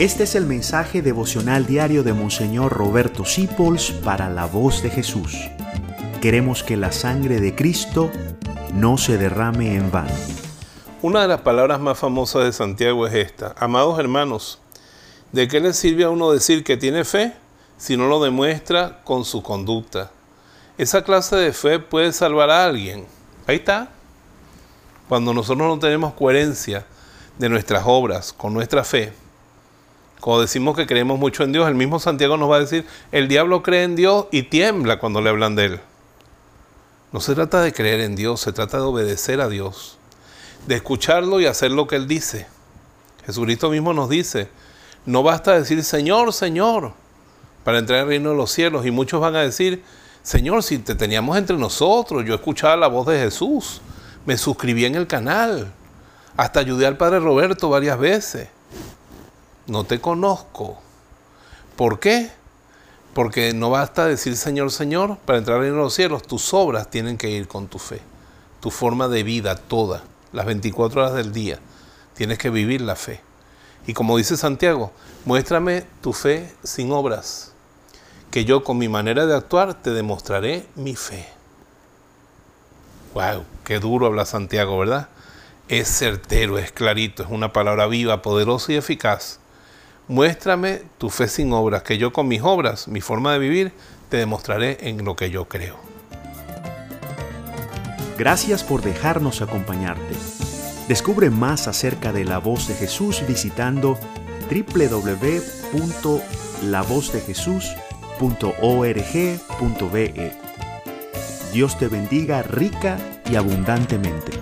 Este es el mensaje devocional diario de Monseñor Roberto Sipols para la voz de Jesús. Queremos que la sangre de Cristo no se derrame en vano. Una de las palabras más famosas de Santiago es esta. Amados hermanos, ¿de qué le sirve a uno decir que tiene fe si no lo demuestra con su conducta? Esa clase de fe puede salvar a alguien. Ahí está. Cuando nosotros no tenemos coherencia de nuestras obras con nuestra fe, cuando decimos que creemos mucho en Dios, el mismo Santiago nos va a decir, el diablo cree en Dios y tiembla cuando le hablan de Él. No se trata de creer en Dios, se trata de obedecer a Dios, de escucharlo y hacer lo que Él dice. Jesucristo mismo nos dice, no basta decir Señor, Señor, para entrar al reino de los cielos. Y muchos van a decir, Señor, si te teníamos entre nosotros, yo escuchaba la voz de Jesús, me suscribí en el canal, hasta ayudé al Padre Roberto varias veces no te conozco. ¿Por qué? Porque no basta decir Señor, Señor para entrar en los cielos. Tus obras tienen que ir con tu fe. Tu forma de vida toda, las 24 horas del día. Tienes que vivir la fe. Y como dice Santiago, muéstrame tu fe sin obras, que yo con mi manera de actuar te demostraré mi fe. ¡Wow! Qué duro habla Santiago, ¿verdad? Es certero, es clarito, es una palabra viva, poderosa y eficaz Muéstrame tu fe sin obras, que yo con mis obras, mi forma de vivir, te demostraré en lo que yo creo. Gracias por dejarnos acompañarte. Descubre más acerca de la voz de Jesús visitando www.lavozdejesús.org.be. Dios te bendiga rica y abundantemente.